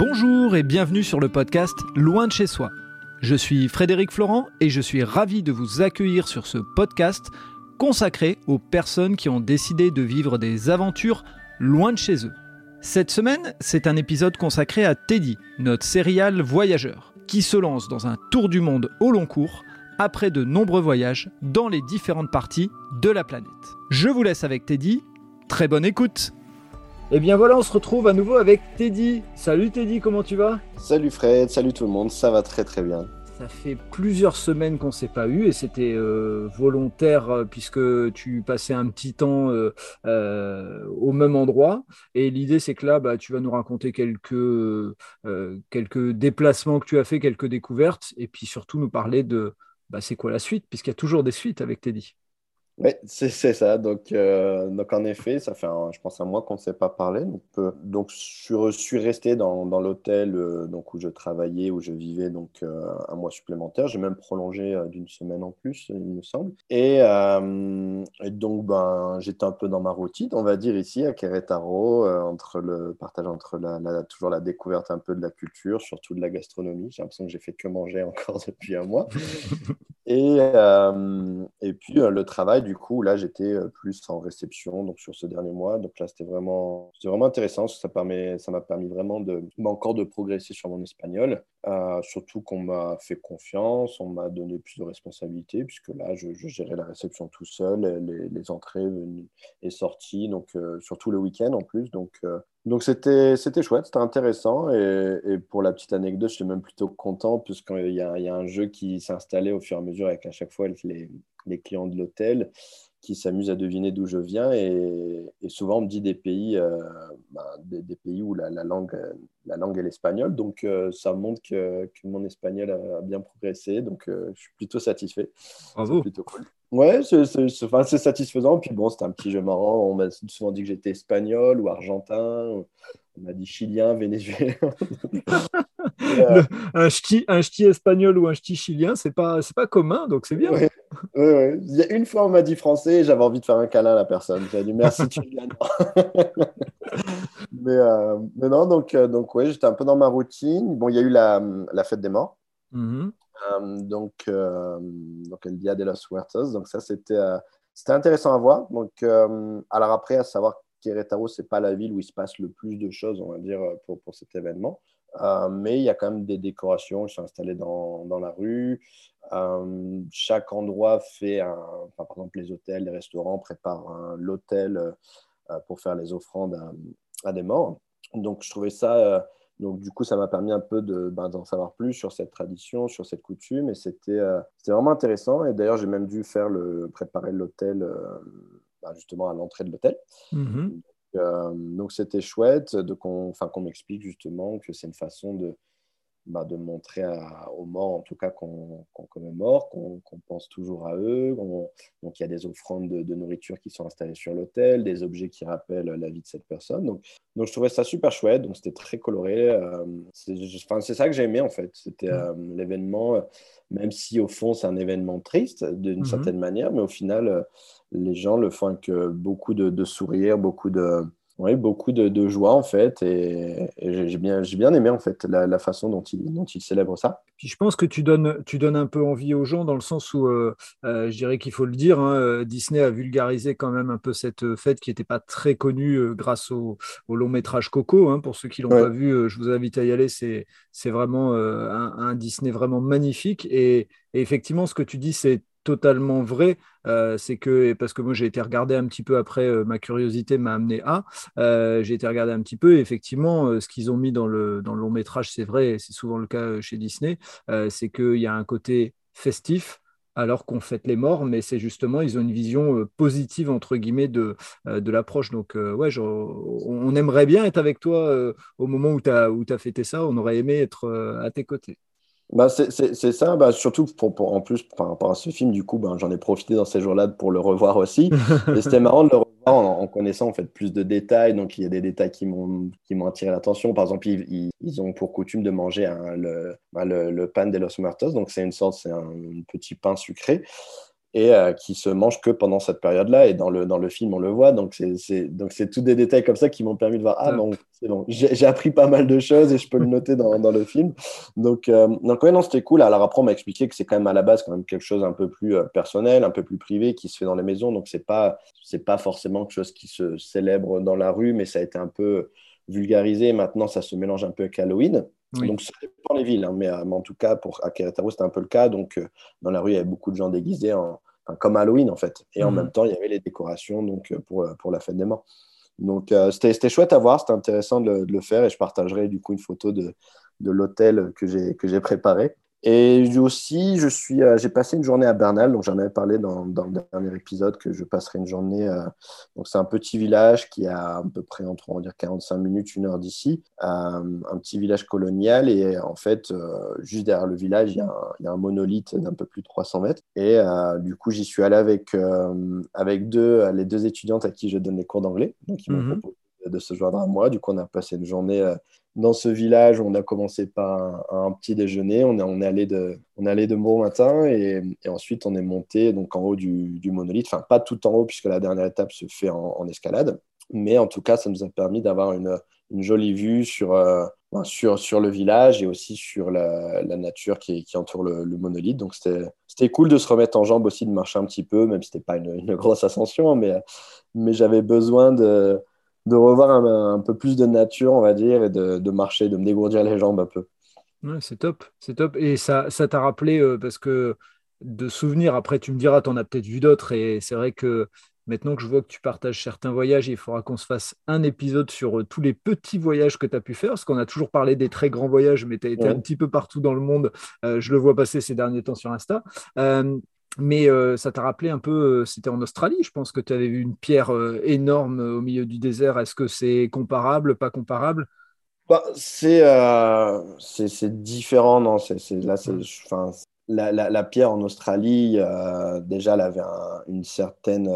Bonjour et bienvenue sur le podcast Loin de chez soi. Je suis Frédéric Florent et je suis ravi de vous accueillir sur ce podcast consacré aux personnes qui ont décidé de vivre des aventures loin de chez eux. Cette semaine, c'est un épisode consacré à Teddy, notre serial voyageur, qui se lance dans un tour du monde au long cours après de nombreux voyages dans les différentes parties de la planète. Je vous laisse avec Teddy. Très bonne écoute et eh bien voilà, on se retrouve à nouveau avec Teddy. Salut Teddy, comment tu vas? Salut Fred, salut tout le monde, ça va très très bien. Ça fait plusieurs semaines qu'on ne s'est pas eu et c'était euh, volontaire euh, puisque tu passais un petit temps euh, au même endroit. Et l'idée, c'est que là, bah, tu vas nous raconter quelques, quelques déplacements que tu as fait, quelques découvertes et puis surtout nous parler de bah, c'est quoi la suite, puisqu'il y a toujours des suites avec Teddy. Oui, c'est ça. Donc, euh, donc, en effet, ça fait, je pense, un mois qu'on ne s'est pas parlé. Donc, euh, donc je suis resté dans, dans l'hôtel euh, où je travaillais, où je vivais donc un mois supplémentaire. J'ai même prolongé d'une semaine en plus, il me semble. Et, donc, ben, j'étais un peu dans ma routine, on va dire ici à Querétaro, entre le partage entre la, toujours la découverte un peu de la culture, surtout de la gastronomie. J'ai l'impression que j'ai fait que manger encore depuis un mois. Et, et puis le travail du coup, là, j'étais euh, plus en réception donc sur ce dernier mois. Donc là, c'était vraiment, vraiment intéressant. Ça permet, ça m'a permis vraiment de, encore de progresser sur mon espagnol. Euh, surtout qu'on m'a fait confiance, on m'a donné plus de responsabilités, puisque là, je, gérais la réception tout seul, les, entrées et sorties, donc euh, surtout le week-end en plus. Donc, donc c'était, chouette, c'était intéressant. Et, pour la petite anecdote, je même plutôt content, puisqu'il y y a un jeu qui s'est installé au fur et à mesure avec à chaque fois les clients de l'hôtel qui s'amusent à deviner d'où je viens. Et, souvent, on me dit des pays, euh, ben, des, pays où la, langue, la langue est l'espagnol. Donc, euh, ça montre que, que, mon espagnol a, bien progressé. Donc, euh, je suis plutôt satisfait. Bravo. C'est plutôt cool. Ouais, c'est satisfaisant. Puis bon, c'était un petit jeu marrant. On m'a souvent dit que j'étais espagnol ou argentin. On m'a dit chilien, vénézuélien. un, ch'ti, un ch'ti espagnol ou un ch'ti chilien, c'est pas, pas commun, donc c'est bien. Il y a une fois, on m'a dit français et j'avais envie de faire un câlin à la personne. J'ai dit merci, tu mais, euh, mais non, donc, euh, donc ouais, j'étais un peu dans ma routine. Bon, il y a eu la, la fête des morts. Mm-hmm. Euh, donc, donc, El Dia de los Huertos. Donc, ça, c'était c'était intéressant à voir. Donc, alors après, à savoir Querétaro, c'est pas la ville où il se passe le plus de choses, on va dire, pour, pour cet événement. Euh, mais il y a quand même des décorations qui sont installées dans, dans la rue. Euh, chaque endroit fait un, par exemple, les hôtels, les restaurants préparent l'hôtel euh, pour faire les offrandes à, des morts. Donc, je trouvais ça. donc, du coup, ça m'a permis un peu ben, d'en savoir plus sur cette tradition, sur cette coutume. Et c'était vraiment intéressant. Et d'ailleurs, j'ai même dû faire le, préparer l'hôtel ben, justement à l'entrée de l'hôtel. Mm-hmm. Euh, donc c'était chouette qu'on m'explique justement que c'est une façon de, bah, de montrer aux morts, en tout cas qu'on qu commémore, qu'on pense toujours à eux. donc il y a des offrandes de, nourriture qui sont installées sur l'hôtel, des objets qui rappellent la vie de cette personne. Donc, donc je trouvais ça super chouette, donc c'était très coloré. Euh, c'est ça que j'ai aimé en fait. C'était euh, l'événement, même si au fond c'est un événement triste d'une mmh certaine manière, mais au final les gens le font avec beaucoup de, de sourires, beaucoup de, oui, beaucoup de, joie en fait, et, j'ai bien, bien aimé en fait la, façon dont il, dont il célèbre ça. Puis je pense que tu donnes, tu donnes un peu envie aux gens dans le sens où, euh, euh, je dirais qu'il faut le dire, hein, euh, Disney a vulgarisé quand même un peu cette fête qui n'était pas très connue grâce au, long métrage Coco. Hein. pour ceux qui l'ont pas vu, je vous invite à y aller. C'est, c'est vraiment un, Disney vraiment magnifique. et effectivement, ce que tu dis, c'est totalement vrai. Euh, c'est que, parce que moi j'ai été regarder un petit peu après, euh, ma curiosité m'a amené à, euh, j'ai été regarder un petit peu, et effectivement, ce qu'ils ont mis dans le, dans le long métrage, c'est vrai, c'est souvent le cas chez Disney, c'est qu'il y a un côté festif, alors qu'on fête les morts, mais c'est justement, ils ont une vision positive, entre guillemets, de, de l'approche. Donc, ouais, on aimerait bien être avec toi au moment où tu as, as fêté ça, on aurait aimé être à tes côtés. Bah, c'est ça, bah, surtout pour, en plus par rapport à ce film, du coup, ben, j'en ai profité dans ces jours-là pour le revoir aussi. Et c'était marrant de le revoir en, connaissant en fait plus de détails. Donc il y a des détails qui m'ont attiré l'attention. Par exemple, ils, ils, ont pour coutume de manger le, bah, le, pan de los muertos. Donc c'est une sorte, c'est un, petit pain sucré. Et euh, qui se mange que pendant cette période-là. Et dans le, dans le film, on le voit. Donc, c'est, donc c'est tous des détails comme ça qui m'ont permis de voir Ah, bon, c'est bon, j'ai, appris pas mal de choses et je peux le noter dans, dans le film. Donc, euh, donc ouais, non, c'était cool. Alors, après, on m'a expliqué que c'est quand même à la base quand même quelque chose un peu plus euh, personnel, un peu plus privé qui se fait dans les maisons. Donc, c'est pas, c'est pas forcément quelque chose qui se célèbre dans la rue, mais ça a été un peu vulgarisé. Maintenant, ça se mélange un peu avec Halloween. Donc, ça dépend les villes, hein, mais, euh, mais, en tout cas, pour, à Querétaro, c'était un peu le cas. Donc, euh, dans la rue, il y avait beaucoup de gens déguisés, en, comme Halloween, en fait. Et en mhm. même temps, il y avait les décorations donc, euh, pour, pour la fête des morts. Donc, c'était chouette à voir, c'était intéressant de, de, le faire. Et je partagerai du coup une photo de, de l'hôtel que j'ai préparé. Et aussi, je suis, euh, j'ai passé une journée à Bernal, donc j'en avais parlé dans, dans, le dernier épisode que je passerai une journée. Euh, donc c'est un petit village qui a à peu près entre on va dire 45 minutes, une heure d'ici, euh, un petit village colonial et en fait juste derrière le village il y a un, il y a un monolithe d'un peu plus de 300 mètres et du coup j'y suis allé avec avec deux les deux étudiantes à qui je donne les cours d'anglais, donc ils m'ont mhm. proposé de se joindre à moi. Du coup on a passé une journée dans ce village. On a commencé par un, petit déjeuner. On est, allé de, on est allé de bon matin et, ensuite on est monté donc en haut du, monolithe. Enfin, pas tout en haut puisque la dernière étape se fait en, escalade. Mais en tout cas, ça nous a permis d'avoir une, jolie vue sur, euh, sur, sur le village et aussi sur la, nature qui, qui entoure le, monolithe. Donc c'était cool de se remettre en jambe aussi, de marcher un petit peu, même si ce n'était pas une, une, grosse ascension, mais, mais j'avais besoin de de revoir un, peu plus de nature, on va dire, et de, marcher, de me dégourdir les jambes un peu. c'est top, c'est top. Et ça t'a rappelé, euh, parce que de souvenirs, après tu me diras, tu en as peut-être vu d'autres, et c'est vrai que maintenant que je vois que tu partages certains voyages, il faudra qu'on se fasse un épisode sur euh, tous les petits voyages que tu as pu faire, parce qu'on a toujours parlé des très grands voyages, mais tu as été un petit peu partout dans le monde. Euh, je le vois passer ces derniers temps sur Insta. Mais euh, ça t'a rappelé un peu, euh, c'était en Australie, je pense que tu avais vu une pierre euh, énorme au milieu du désert. Est-ce que c'est comparable, pas comparable? Bah, C'est différent, non c'est, là, enfin, la, la, pierre en Australie, déjà, elle avait une certaine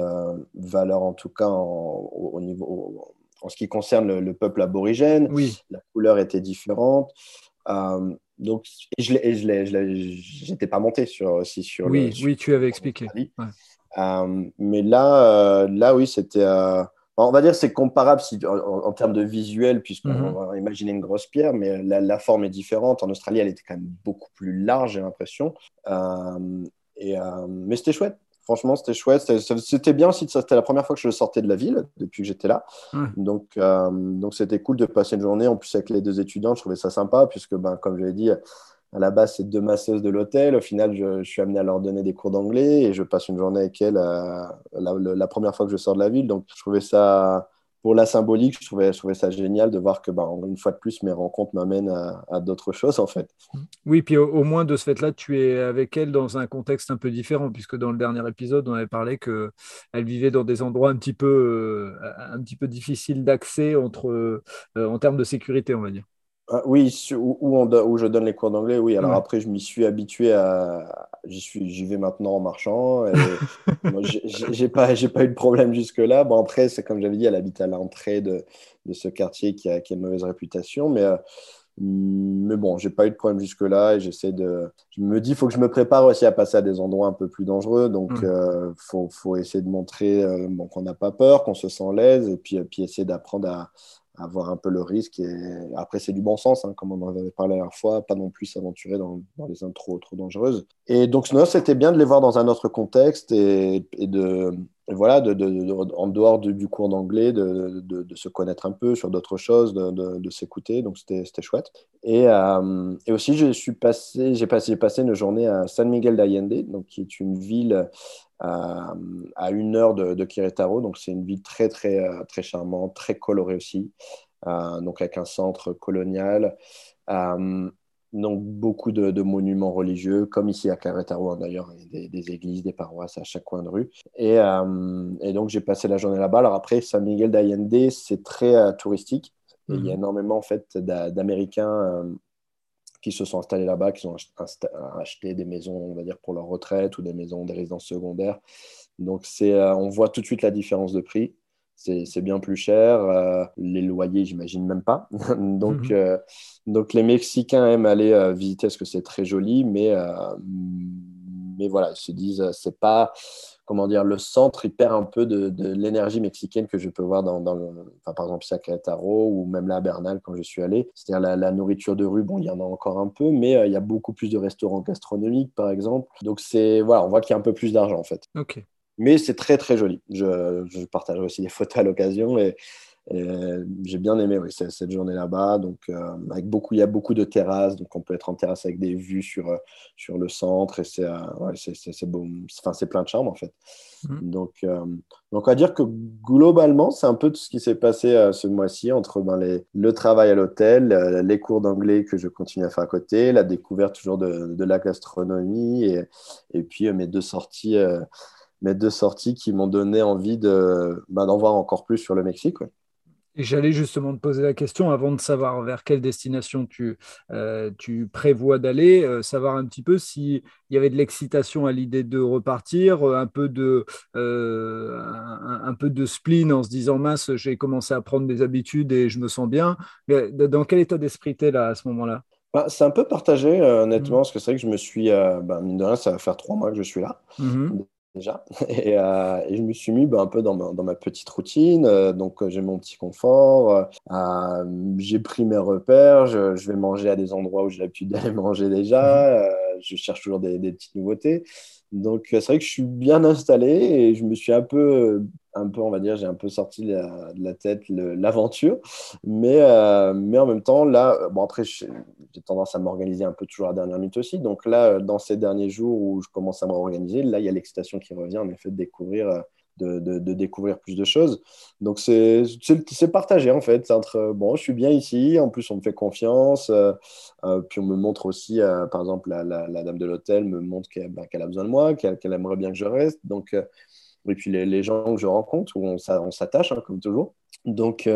valeur, en tout cas au, niveau, en ce qui concerne le, le peuple aborigène. Oui. La couleur était différente donc, je n'étais pas monté sur, aussi sur oui, oui, tu avais expliqué. Euh, mais là, euh, là, oui, c'était. Euh, on va dire c'est comparable si, en, termes de visuel, puisqu'on mhm. va imaginer une grosse pierre, mais la, la, forme est différente. En Australie, elle était quand même beaucoup plus large, j'ai l'impression. et, mais c'était chouette. Franchement, c'était chouette. C'était bien aussi. C'était la première fois que je sortais de la ville depuis que j'étais là. Donc, euh, donc c'était cool de passer une journée. En plus, avec les deux étudiants, je trouvais ça sympa puisque, ben, comme je l'ai dit, à la base, c'est deux masseuses de l'hôtel. Au final, je, suis amené à leur donner des cours d'anglais et je passe une journée avec elles euh, la, première fois que je sors de la ville. Donc, je trouvais ça pour la symbolique, je trouvais, je trouvais ça génial de voir que, bah, une fois de plus, mes rencontres m'amènent à, d'autres choses, en fait. Oui, puis au, moins de ce fait-là, tu es avec elle dans un contexte un peu différent, puisque dans le dernier épisode, on avait parlé qu'elle vivait dans des endroits un petit peu, euh, un petit peu difficiles d'accès euh, en termes de sécurité, on va dire. Ah, oui, où, où, je donne les cours d'anglais, oui. Alors après, je m'y suis habitué à. J'y vais maintenant en marchant. J'ai pas, pas eu de problème jusque-là. Bon, après, c'est comme j'avais dit, elle habite à l'entrée de, de, ce quartier qui a, qui a, une mauvaise réputation. Mais, euh, mais bon, j'ai pas eu de problème jusque-là. Et j'essaie de. Je me dis, il faut que je me prépare aussi à passer à des endroits un peu plus dangereux. Donc, il euh, faut, faut, essayer de montrer euh, bon, qu'on n'a pas peur, qu'on se sent à l'aise. Et puis, puis essayer d'apprendre à avoir un peu le risque. Et après, c'est du bon sens, hein, comme on en avait parlé la dernière fois, pas non plus s'aventurer dans, dans, les zones trop, dangereuses. Et donc, c'était bien de les voir dans un autre contexte et de, voilà, de, de, en dehors du cours d'anglais, de, se connaître un peu sur d'autres choses, de, s'écouter. Donc, c'était chouette. Et, euh, et, aussi, j'ai passé, passé, passé une journée à San Miguel d'Allende, donc qui est une ville à, à une heure de, de Querétaro. Donc, c'est une ville très, très, euh, très charmante, très colorée aussi. Euh, donc, avec un centre colonial. Euh, donc, beaucoup de, monuments religieux, comme ici à Querétaro, hein, d'ailleurs, des, des, églises, des paroisses à chaque coin de rue. Et, et donc, j'ai passé la journée là-bas. Alors, après, San Miguel d'Allende, c'est très touristique. Il y a mhm. énormément en fait, d'Américains qui se sont installés là-bas, qui ont acheté des maisons, on va dire, pour leur retraite ou des maisons, des résidences secondaires. Donc, c'est, euh, on voit tout de suite la différence de prix. C'est bien plus cher. Euh, les loyers, j'imagine même pas. donc, mhm. euh, donc, les Mexicains aiment aller visiter parce que c'est très joli, mais, mais voilà, ils se disent, c'est pas comment dire, le centre, il perd un peu de, l'énergie mexicaine que je peux voir dans, par exemple, Querétaro ou même là à Bernal quand je suis allé. C'est-à-dire la, nourriture de rue, bon, il y en a encore un peu, mais euh, il y a beaucoup plus de restaurants gastronomiques, par exemple. Donc, c'est, voilà, on voit qu'il y a un peu plus d'argent, en fait. Ok. Mais c'est très, très joli. Je, je partagerai aussi des photos à l'occasion et euh, j'ai bien aimé oui, cette journée là-bas. Donc, euh, avec beaucoup, il y a beaucoup de terrasses, donc on peut être en terrasse avec des vues sur, euh, sur le centre et c'est c'est beau. Enfin, c'est plein de charme en fait. Mmh. Donc, donc, on va dire que globalement, c'est un peu tout ce qui s'est passé ce mois-ci entre ben, les, le travail à l'hôtel, les cours d'anglais que je continue à faire à côté, la découverte toujours de, de la gastronomie et, et puis mes deux sorties. Mes deux sorties qui m'ont donné envie de, ben, d'en voir encore plus sur le Mexique. Et j'allais justement te poser la question avant de savoir vers quelle destination tu, euh, tu prévois d'aller, euh, savoir un petit peu s'il y avait de l'excitation à l'idée de repartir, euh, un peu de, un, peu de spleen en se disant mince, j'ai commencé à prendre des habitudes et je me sens bien. dans quel état d'esprit tu es là à ce moment-là? Bah, c'est un peu partagé, honnêtement, mmh. parce que c'est vrai que je me suis, bah, mine de rien, ça va faire trois mois que je suis là. Mmh déjà. Euh, et, je me suis mis bah, un peu dans ma, dans ma petite routine. Euh, donc, euh, j'ai mon petit confort. j'ai pris mes repères. Je, je, vais manger à des endroits où j'ai l'habitude d'aller manger déjà. Mmh. je cherche toujours des, des petites nouveautés. Donc, c'est vrai que je suis bien installé et je me suis un peu, un peu on va dire, j'ai un peu sorti de la, tête l'aventure. Mais, mais en même temps, là, bon, après, j'ai tendance à m'organiser un peu toujours à la dernière minute aussi. Donc, là, dans ces derniers jours où je commence à m'organiser, là, il y a l'excitation qui revient, en effet, de découvrir de, découvrir plus de choses. Donc, c'est partagé en fait. Entre, bon, je suis bien ici, en plus, on me fait confiance. Euh, euh, puis, on me montre aussi, euh, par exemple, la, dame de l'hôtel me montre bah, qu'elle a besoin de moi, qu'elle aimerait bien que je reste. Donc, et puis, les, gens que je rencontre, où on, s'attache, hein, comme toujours. Donc,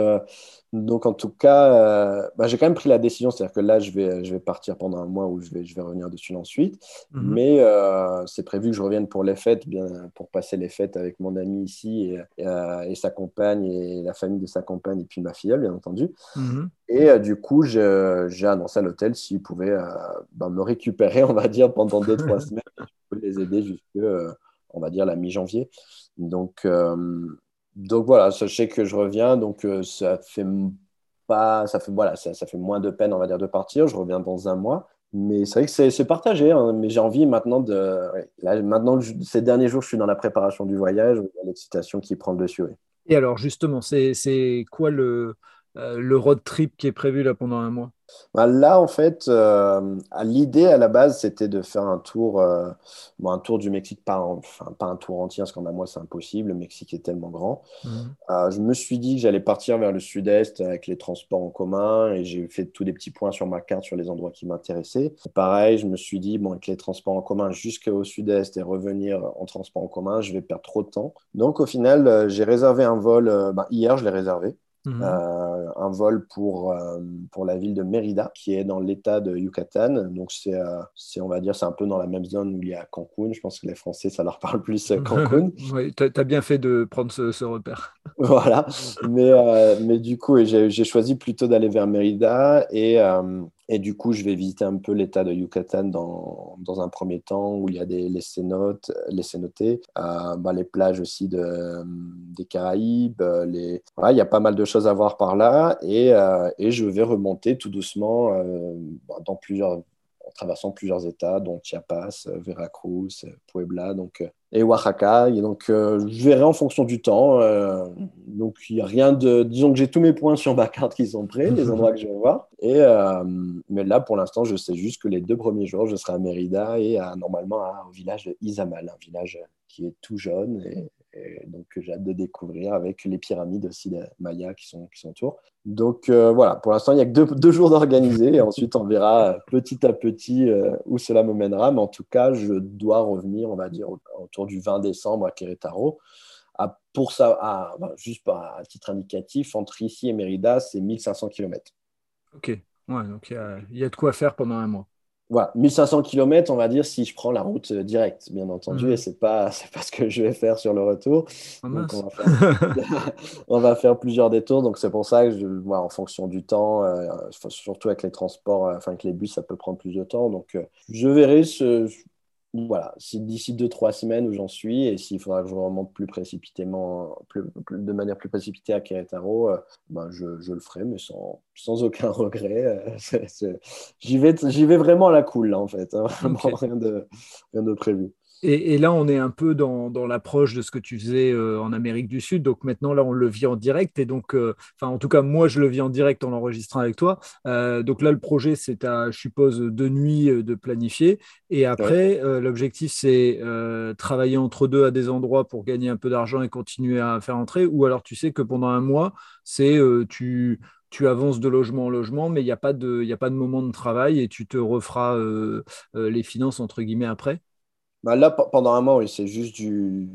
donc, en tout cas, euh, bah, j'ai quand même pris la décision, c'est-à-dire que là, je vais, je vais partir pendant un mois où je vais, je vais revenir dessus ensuite. Mhm. Mais euh, c'est prévu que je revienne pour les fêtes, bien, pour passer les fêtes avec mon ami ici et, euh, et, sa compagne et la famille de sa compagne et puis ma fille, bien entendu. Mhm. Et du coup, j'ai annoncé à l'hôtel s'ils pouvaient bah, me récupérer, on va dire, pendant deux, trois semaines. Je les aider jusque, on va dire, la mi-janvier. Donc, donc voilà, sachez que je reviens, donc euh, ça fait pas, ça fait voilà, ça, fait moins de peine, on va dire, de partir. Je reviens dans un mois, mais c'est vrai que c'est partagé. Hein. mais j'ai envie maintenant de, là, maintenant ces derniers jours, je suis dans la préparation du voyage, l'excitation qui prend le dessus. Et alors justement, c'est quoi le euh, le road trip qui est prévu là pendant un mois? Bah, Là, en fait, euh, l'idée à la base, c'était de faire un tour, euh, bon, un tour du Mexique, pas, enfin, pas un tour entier, parce qu'en un mois, c'est impossible. Le Mexique est tellement grand. Mhm. je me suis dit que j'allais partir vers le sud-est avec les transports en commun et j'ai fait tous les petits points sur ma carte sur les endroits qui m'intéressaient. Pareil, je me suis dit, bon, avec les transports en commun jusqu'au sud-est et revenir en transport en commun, je vais perdre trop de temps. Donc, au final, j'ai réservé un vol. Bah, hier, je l'ai réservé. Mhm. Euh, un vol pour, euh, pour la ville de Mérida, qui est dans l'état de Yucatan. Donc, c'est, euh, c'est, on va dire, c'est un peu dans la même zone où il y a Cancun. Je pense que les Français, ça leur parle plus Cancun. oui, tu as bien fait de prendre ce, repère. voilà. Mais, mais du coup, j'ai, j'ai choisi plutôt d'aller vers Mérida et et du coup, je vais visiter un peu l'état de Yucatan dans, dans, un premier temps, où il y a des, les cénotes, les cénotés, euh, bah, les plages aussi de, des Caraïbes. Les... il y a pas mal de choses à voir par là. Et, euh, et je vais remonter tout doucement euh, bah, en traversant plusieurs États, dont Chiapas, Veracruz, Puebla donc, et Oaxaca. Et donc, je verrai en fonction du temps. donc, il n'y a rien de. Disons que j'ai tous mes points sur ma carte qui sont prêts, les endroits que je vais voir. Et, mais là, pour l'instant, je sais juste que les deux premiers jours, je serai à Mérida et normalement au village de Izamal, un village qui est tout jeune donc j'ai hâte de découvrir avec les pyramides aussi de Maya qui sont, qui sont autour. Donc euh, voilà, pour l'instant, il n'y a que deux, jours d'organiser et ensuite on verra petit à petit euh, où cela me mènera. Mais en tout cas, je dois revenir, on va dire, autour du 20 décembre à Querétaro. À, pour ça, à, bah, juste à titre indicatif, entre ici et Mérida, c'est 1500 km. Ok, ouais, donc il y, a de quoi faire pendant un mois voilà, 1500 km, on va dire, si je prends la route euh, directe, bien entendu, et ce n'est pas, pas ce que je vais faire sur le retour. Ah, donc on, va faire, plusieurs détours, donc c'est pour ça que, je, vois en fonction du temps, euh, surtout avec les transports, euh, enfin avec les bus, ça peut prendre plus de temps. Donc je verrai ce, voilà, c'est d'ici deux, trois semaines où j'en suis, et s'il faudra que je remonte plus précipitément, plus, de manière plus précipitée à Querétaro, euh, ben je, je, le ferai, mais sans, sans aucun regret. Euh, j'y vais, vais vraiment à la cool, là, en fait. Hein, vraiment rien, de, rien de prévu. Et, là, on est un peu dans, l'approche de ce que tu faisais euh, en Amérique du Sud. Donc maintenant, là, on le vit en direct. Et donc, euh, enfin, en tout cas, moi, je le vis en direct en l'enregistrant avec toi. Euh, donc là, le projet, c'est à, je suppose, deux nuits de planifier. Et après, l'objectif, c'est travailler entre deux à des endroits pour gagner un peu d'argent et continuer à faire entrer. Ou alors, tu sais que pendant un mois, c'est tu tu avances de logement en logement, mais il n'y a, pas de, a pas de moment de travail et tu te referas les finances, entre guillemets, après bah, là, pendant un mois, oui, c'est juste du,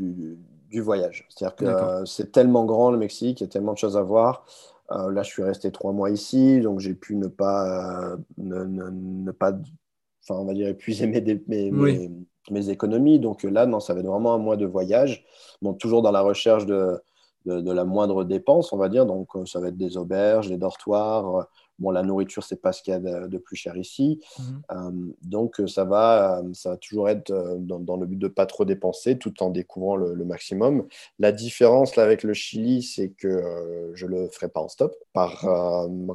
du, voyage. C'est-à-dire que euh, c'est tellement grand le Mexique, il y a tellement de choses à voir. Euh, là, je suis resté trois mois ici, donc j'ai pu ne pas, euh, ne, ne, pas enfin, on va dire, épuiser mes, mes, mes, économies. Donc là, non, ça va être vraiment un mois de voyage. Donc, toujours dans la recherche de, de, de la moindre dépense, on va dire. Donc, ça va être des auberges, des dortoirs Bon, la nourriture, c'est pas ce qu'il y a de, plus cher ici. Mhm. Euh, donc, euh, ça va, euh, ça va toujours être dans, le but de pas trop dépenser tout en découvrant le, maximum. La différence là avec le Chili, c'est que je le ferai pas en stop par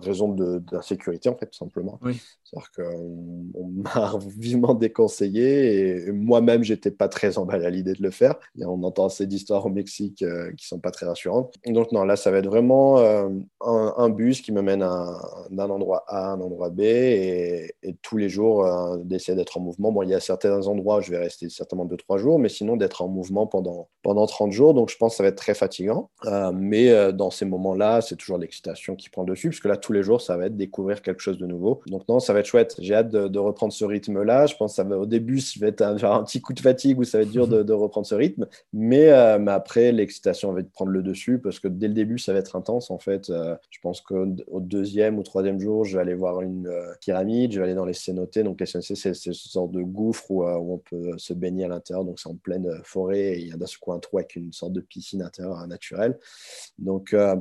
raison d'insécurité, en fait, tout simplement. C'est-à-dire qu'on m'a vivement déconseillé et moi-même, j'étais pas très emballé à l'idée de le faire. Et on entend assez d'histoires au Mexique qui sont pas très rassurantes. Donc, non, là, ça va être vraiment un, un, bus qui me mène à d'un endroit A à un endroit B et, tous les jours euh, d'essayer d'être en mouvement. Bon, il y a certains endroits où je vais rester certainement 2-3 jours, mais sinon d'être en mouvement pendant, pendant 30 jours. Donc je pense que ça va être très fatigant. Euh, mais euh, dans ces moments-là, c'est toujours l'excitation qui prend dessus, puisque là, tous les jours, ça va être découvrir quelque chose de nouveau. Donc non, ça va être chouette. J'ai hâte de, reprendre ce rythme-là. Je pense que ça va, au début, ça va être un, un petit coup de fatigue où ça va être dur de, reprendre ce rythme. Mais, mais après, l'excitation va prendre le dessus parce que dès le début, ça va être intense. En fait, je pense qu'au deuxième ou troisième troisième jour, je vais aller voir une euh, pyramide, je vais aller dans les cénotés. Donc, les cénotés, c'est ce sorte de gouffre où, euh, où, on peut se baigner à l'intérieur. Donc, c'est en pleine euh, forêt et il y a d'un coup un trou avec une sorte de piscine intérieure naturelle. Donc, il va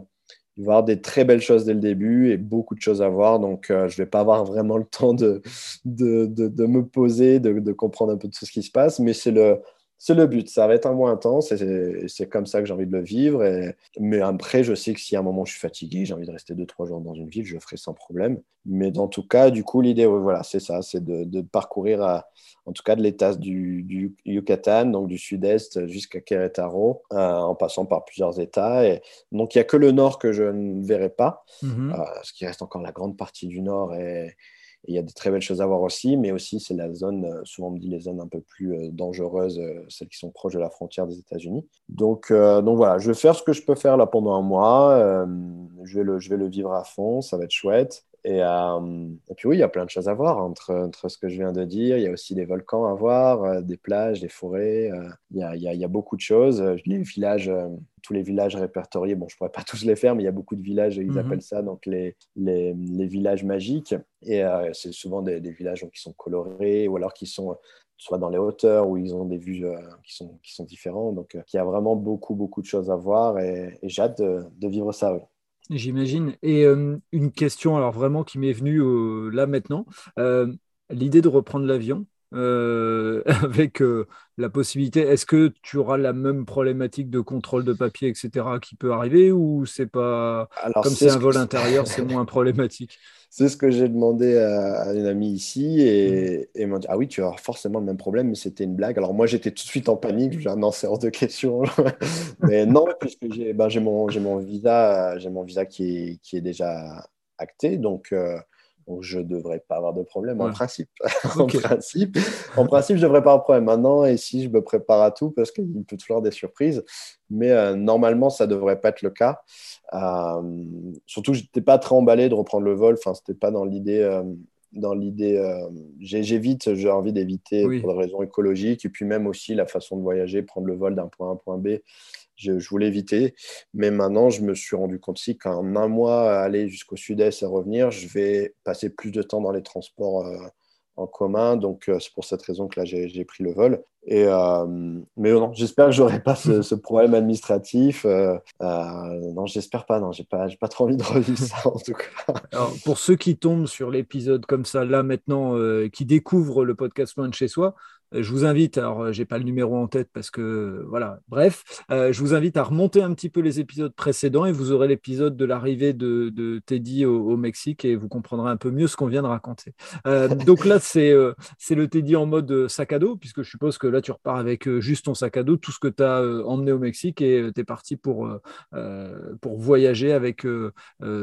y avoir des très belles choses dès le début et beaucoup de choses à voir. Donc, je ne vais pas avoir vraiment le temps de, de, de, de me poser, de, comprendre un peu tout ce qui se passe. Mais c'est le, c'est le but. Ça va être un mois intense et c'est comme ça que j'ai envie de le vivre. Et... Mais après, je sais que si à un moment je suis fatigué, j'ai envie de rester deux, trois jours dans une ville, je le ferai sans problème. Mais dans tout cas, du coup, l'idée, voilà, c'est ça, c'est de, parcourir, à, en tout cas, de l'état du, Yucatan, donc du sud-est jusqu'à Querétaro, euh, en passant par plusieurs États. Et... Donc, il n'y a que le nord que je ne verrai pas, mm-hmm. euh, ce qui reste encore la grande partie du nord. Et il y a de très belles choses à voir aussi, mais aussi c'est la zone, euh, souvent on me dit les zones un peu plus euh, dangereuses, euh, celles qui sont proches de la frontière des États-Unis. Donc, donc voilà, je vais faire ce que je peux faire là pendant un mois. je, vais le, je vais le vivre à fond, ça va être chouette. Et, et, puis oui, il y a plein de choses à voir entre, entre, ce que je viens de dire. Il y a aussi des volcans à voir, des plages, des forêts. il, y a, il, y a, beaucoup de choses. Les villages, tous les villages répertoriés, bon, je ne pourrais pas tous les faire, mais il y a beaucoup de villages, ils mhm. appellent ça donc les, les, les villages magiques. Et euh, c'est souvent des, des, villages qui sont colorés ou alors qui sont soit dans les hauteurs où ils ont des vues euh, qui, sont, qui sont différents. Donc, euh, il y a vraiment beaucoup, beaucoup de choses à voir et, j'ai hâte de, de, vivre ça. J'imagine. Et une question, alors vraiment qui m'est venue là maintenant, l'idée de reprendre l'avion, euh, avec euh, la possibilité, est-ce que tu auras la même problématique de contrôle de papier, etc., qui peut arriver, ou c'est pas comme c'est un vol intérieur, c'est moins problématique? C'est ce que j'ai demandé à, une amie ici et, mmh. m'a dit ah oui, tu as forcément le même problème, mais c'était une blague. Alors moi j'étais tout de suite en panique, j'ai un c'est hors de question, mais non, puisque j'ai ben, mon, mon visa, j'ai mon visa qui est, qui est déjà acté, donc euh, donc, je ne devrais pas avoir de problème en principe. en, principe en principe, je ne devrais pas avoir de problème. Maintenant, et si je me prépare à tout, parce qu'il peut toujours avoir des surprises. Mais euh, normalement, ça ne devrait pas être le cas. Euh, surtout, je n'étais pas très emballé de reprendre le vol. Enfin, ce n'était pas dans l'idée. Euh, dans l'idée, j'évite, j'ai envie d'éviter pour des raisons écologiques, et puis même aussi la façon de voyager, prendre le vol d'un point A à un point B, je, voulais éviter. Mais maintenant, je me suis rendu compte aussi qu'en un mois, aller jusqu'au sud-est et revenir, je vais passer plus de temps dans les transports euh, en commun. Donc, euh, c'est pour cette raison que là, j'ai pris le vol. Et, euh, mais non, j'espère que je n'aurai pas ce, problème administratif. non, j'espère pas. Non, j'ai pas, pas trop envie de revivre ça en tout cas. Pour ceux qui tombent sur l'épisode comme ça, là maintenant, qui découvrent le podcast Loin de chez soi, je vous invite, alors j'ai pas le numéro en tête parce que voilà, bref, je vous invite à remonter un petit peu les épisodes précédents et vous aurez l'épisode de l'arrivée de, Teddy au, Mexique et vous comprendrez un peu mieux ce qu'on vient de raconter. donc là, c'est c'est le Teddy en mode sac à dos, puisque je suppose que là, tu repars avec juste ton sac à dos, tout ce que tu as emmené au Mexique et tu es parti pour, pour voyager avec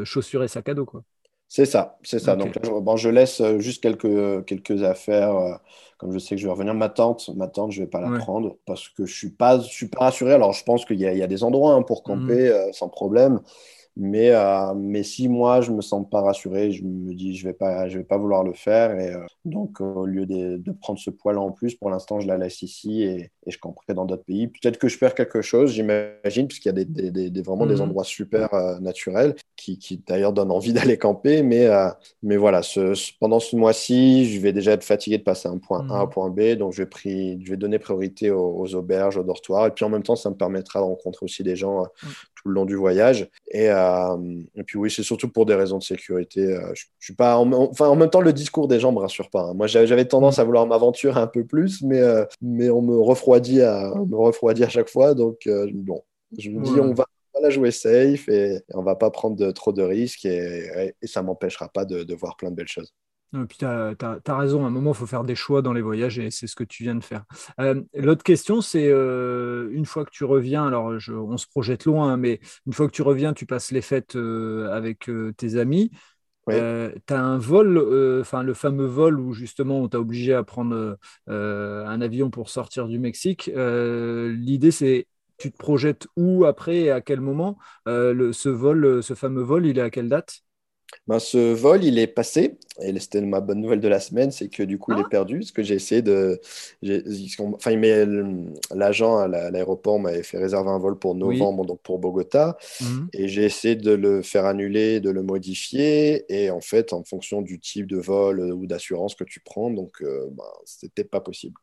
chaussures et sac à dos. Quoi. C'est ça, c'est ça. Donc je, bon, je laisse euh, juste quelques, quelques affaires. Euh, comme je sais que je vais revenir, ma tante, ma tante, je vais pas la prendre parce que je suis pas, je suis pas rassuré. Alors je pense qu'il y, y, a des endroits hein, pour mmh. camper euh, sans problème. Mais, euh, mais si moi, je me sens pas rassuré, je me dis, je vais pas, je vais pas vouloir le faire. Et euh, donc, au lieu de, de prendre ce poids-là en plus, pour l'instant, je la laisse ici et, et je camperai dans d'autres pays. Peut-être que je perds quelque chose, j'imagine, puisqu'il y a des, des, des vraiment des mhm. endroits super euh, naturels qui, qui d'ailleurs donnent envie d'aller camper. Mais, mais voilà, ce, pendant ce mois-ci, je vais déjà être fatigué de passer un point A au mhm. point B. Donc, je vais, pris, je vais donner priorité aux, auberges, aux dortoirs. Et puis, en même temps, ça me permettra de rencontrer aussi des gens tout le long du voyage. Et, euh, et puis oui, c'est surtout pour des raisons de sécurité. Euh, je, je, suis pas, en, enfin, en même temps, le discours des gens me rassure pas. Hein. Moi, j'avais tendance à vouloir m'aventurer un peu plus, mais, euh, mais on me refroidit à, me refroidit à chaque fois. Donc bon, je me dis, on va la jouer safe et, on va pas prendre de, trop de risques et, et ça m'empêchera pas de, de voir plein de belles choses. Et puis tu as, raison, à un moment, il faut faire des choix dans les voyages et c'est ce que tu viens de faire. Euh, l'autre question, c'est euh, une fois que tu reviens, alors on se projette loin, hein, mais une fois que tu reviens, tu passes les fêtes euh, avec tes amis. Tu as un vol, enfin le fameux vol où justement on t'a obligé à prendre un avion pour sortir du Mexique. L'idée, c'est tu te projettes où après et à quel moment? Ce vol, ce fameux vol, il est à quelle date? Ben, ce vol, il est passé. Et c'était ma bonne nouvelle de la semaine, c'est que du coup, il est ah. perdu. Parce que j'ai essayé de. Enfin, l'agent à l'aéroport m'avait fait réserver un vol pour novembre, donc pour Bogota. Mhm. Et j'ai essayé de le faire annuler, de le modifier. Et en fait, en fonction du type de vol euh, ou d'assurance que tu prends, donc euh, ben, c'était pas possible.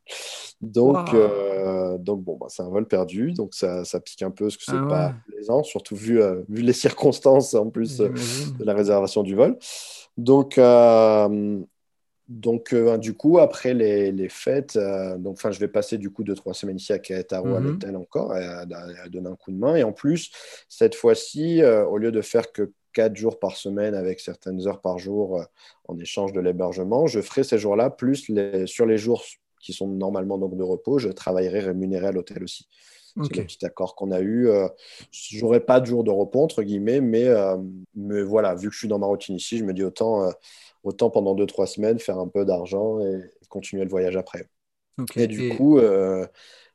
Donc, euh, donc bon, ben, c'est un vol perdu. Donc ça, ça pique un peu parce que c'est ah pas plaisant, surtout vu, vu les circonstances en plus de la réservation du vol. Donc, euh, donc euh, du coup, après les, les fêtes, euh, donc, je vais passer du coup deux, trois semaines ici à Querétaro à mhm. l'hôtel encore, à, donner un coup de main. Et en plus, cette fois-ci, au lieu de faire que quatre jours par semaine avec certaines heures par jour en échange de l'hébergement, je ferai ces jours-là, plus les, sur les jours qui sont normalement donc de repos, je travaillerai rémunéré à l'hôtel aussi. C'est le petit accord qu'on a eu. Euh, J'aurais pas de jour de repos, entre guillemets, mais, euh, mais voilà, vu que je suis dans ma routine ici, je me dis autant, euh, autant pendant 2-3 semaines faire un peu d'argent et continuer le voyage après. Et du coup,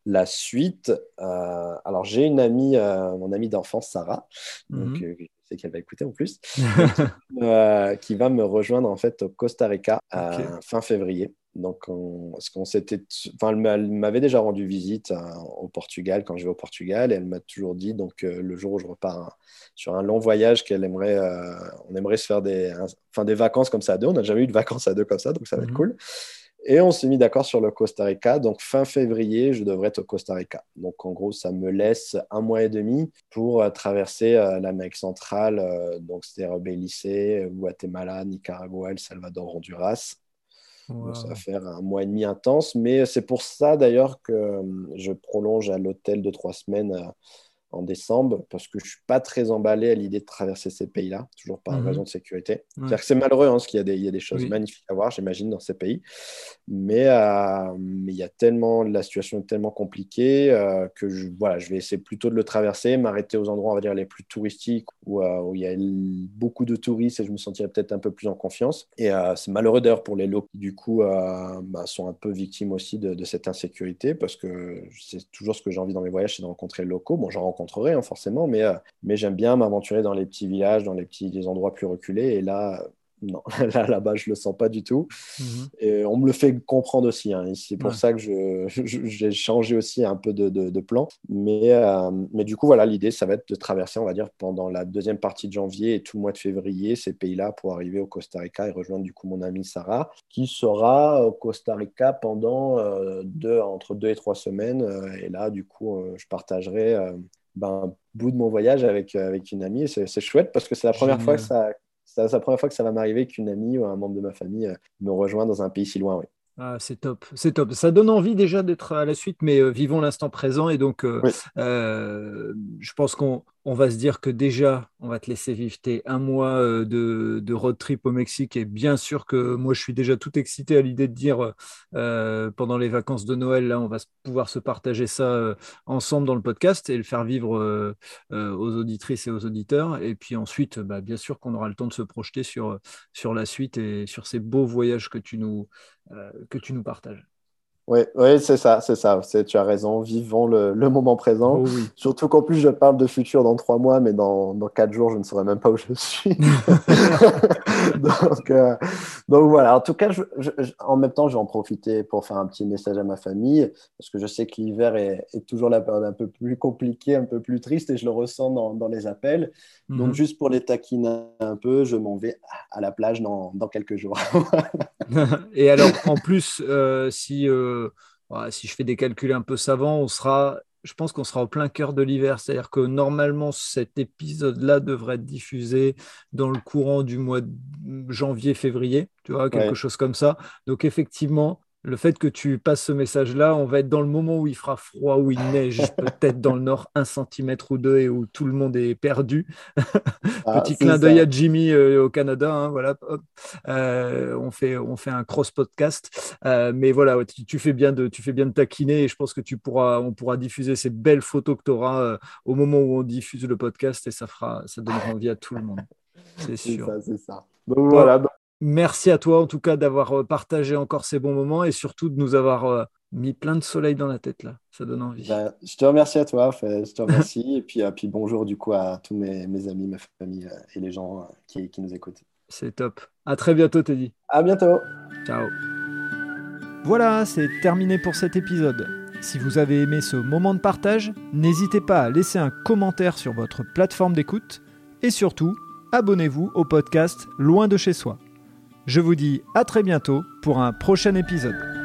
la suite, alors j'ai une amie, mon amie d'enfance, Sarah, donc, mhm. je sais qu'elle va écouter en plus, qui va me rejoindre en fait au Costa Rica fin février. Donc, ce qu'on s'était, enfin, elle m'avait déjà rendu visite euh, au Portugal quand je vais au Portugal et elle m'a toujours dit, donc euh, le jour où je repars hein, sur un long voyage, qu'elle aimerait, euh, on aimerait se faire des, enfin, des vacances comme ça à deux. On n'a jamais eu de vacances à deux comme ça, donc ça va être mhm. cool. Et on s'est mis d'accord sur le Costa Rica. Donc, fin février, je devrais être au Costa Rica. Donc, en gros, ça me laisse un mois et demi pour traverser l'Amérique centrale. donc, c'est-à-dire Belize, Guatemala, Nicaragua, El Salvador, Honduras. Ça va faire un mois et demi intense, mais c'est pour ça d'ailleurs que euh, je prolonge à l'hôtel de trois semaines euh, en décembre parce que je suis pas très emballé à l'idée de traverser ces pays-là, toujours par mhm. raison de sécurité. C'est malheureux, hein, parce qu'il y, a des, il y a des choses magnifiques à voir, j'imagine, dans ces pays. Mais, euh, mais il y a tellement, la situation est tellement compliquée euh, que je, voilà, je vais essayer plutôt de le traverser, m'arrêter aux endroits, on va dire, les plus touristiques où, euh, où il y a beaucoup de touristes et je me sentirais peut-être un peu plus en confiance. Et c'est malheureux d'ailleurs pour les locaux qui, du coup, bah, sont un peu victimes aussi de, de cette insécurité parce que c'est toujours ce que j'ai envie dans mes voyages, c'est de rencontrer les locaux. Bon, j'en rencontre Hein, forcément, mais, euh, mais j'aime bien m'aventurer dans les petits villages, dans les petits endroits plus reculés. Et là, non, là, là-bas, je le sens pas du tout. Mhm. Et on me le fait comprendre aussi. Hein. C'est pour ça que je, j'ai changé aussi un peu de, de, plan. Mais, euh, mais du coup, voilà, l'idée, ça va être de traverser, on va dire, pendant la deuxième partie de janvier et tout le mois de février, ces pays-là pour arriver au Costa Rica et rejoindre du coup mon amie Sarah, qui sera au Costa Rica pendant euh, deux, entre deux et trois semaines. et là, du coup, je partagerai ben, bout de mon voyage avec, euh, avec une amie. C'est chouette parce que c'est la première fois que ça, c'est la première fois que ça va m'arriver qu'une amie ou un membre de ma famille euh, me rejoint dans un pays si loin. Oui. Ah, c'est top, c'est top. Ça donne envie déjà d'être à la suite, mais euh, vivons l'instant présent. Et donc, euh, euh, je pense qu'on va se dire que déjà, on va te laisser vivre tes un mois de, road trip au Mexique. Et bien sûr que moi, je suis déjà tout excité à l'idée de dire pendant les vacances de Noël, là, on va pouvoir se partager ça ensemble dans le podcast et le faire vivre aux auditrices et aux auditeurs. Et puis ensuite, bah, bien sûr qu'on aura le temps de se projeter sur, la suite et sur ces beaux voyages euh, que tu nous partages. Oui, oui c'est ça, c'est ça. Tu as raison, vivons le, moment présent. Oh Surtout qu'en plus, je parle de futur dans trois mois, mais dans, dans quatre jours, je ne saurais même pas où je suis. donc, euh, donc, voilà, en tout cas, je, en même temps, je vais en profiter pour faire un petit message à ma famille, parce que je sais que l'hiver est, est, toujours la période un peu plus compliquée, un peu plus triste, et je le ressens dans, dans les appels. Donc, mhm. juste pour les taquiner un peu, je m'en vais à la plage dans, dans quelques jours. et alors, en plus, euh, si... Euh, si je fais des calculs un peu savants, on sera, je pense qu'on sera au plein cœur de l'hiver. C'est-à-dire que normalement, cet épisode-là devrait être diffusé dans le courant du mois de janvier-février, tu vois, quelque chose comme ça. Donc effectivement, le fait que tu passes ce message-là, on va être dans le moment où il fera froid, où il neige, peut-être dans le nord un centimètre ou deux et où tout le monde est perdu. Ah, Petit clin d'œil à Jimmy euh, au Canada, hein, voilà. Euh, on fait on fait un cross podcast, euh, mais voilà, tu, fais bien de tu fais bien de taquiner et je pense que tu pourras on pourra diffuser ces belles photos que tu auras au moment où on diffuse le podcast et ça fera ça donnera envie à tout le monde. C'est sûr. C'est ça, Donc, voilà. Merci à toi en tout cas d'avoir euh, partagé encore ces bons moments et surtout de nous avoir euh, mis plein de soleil dans la tête là. Ça donne envie. Ben, je te remercie à toi, je te remercie et puis, euh, puis bonjour du coup à tous mes, amis, ma famille et les gens qui, nous écoutent. C'est top. À très bientôt Teddy. À bientôt. Ciao. Voilà, c'est terminé pour cet épisode. Si vous avez aimé ce moment de partage, n'hésitez pas à laisser un commentaire sur votre plateforme d'écoute et surtout, abonnez-vous au podcast Loin de chez soi. Je vous dis à très bientôt pour un prochain épisode.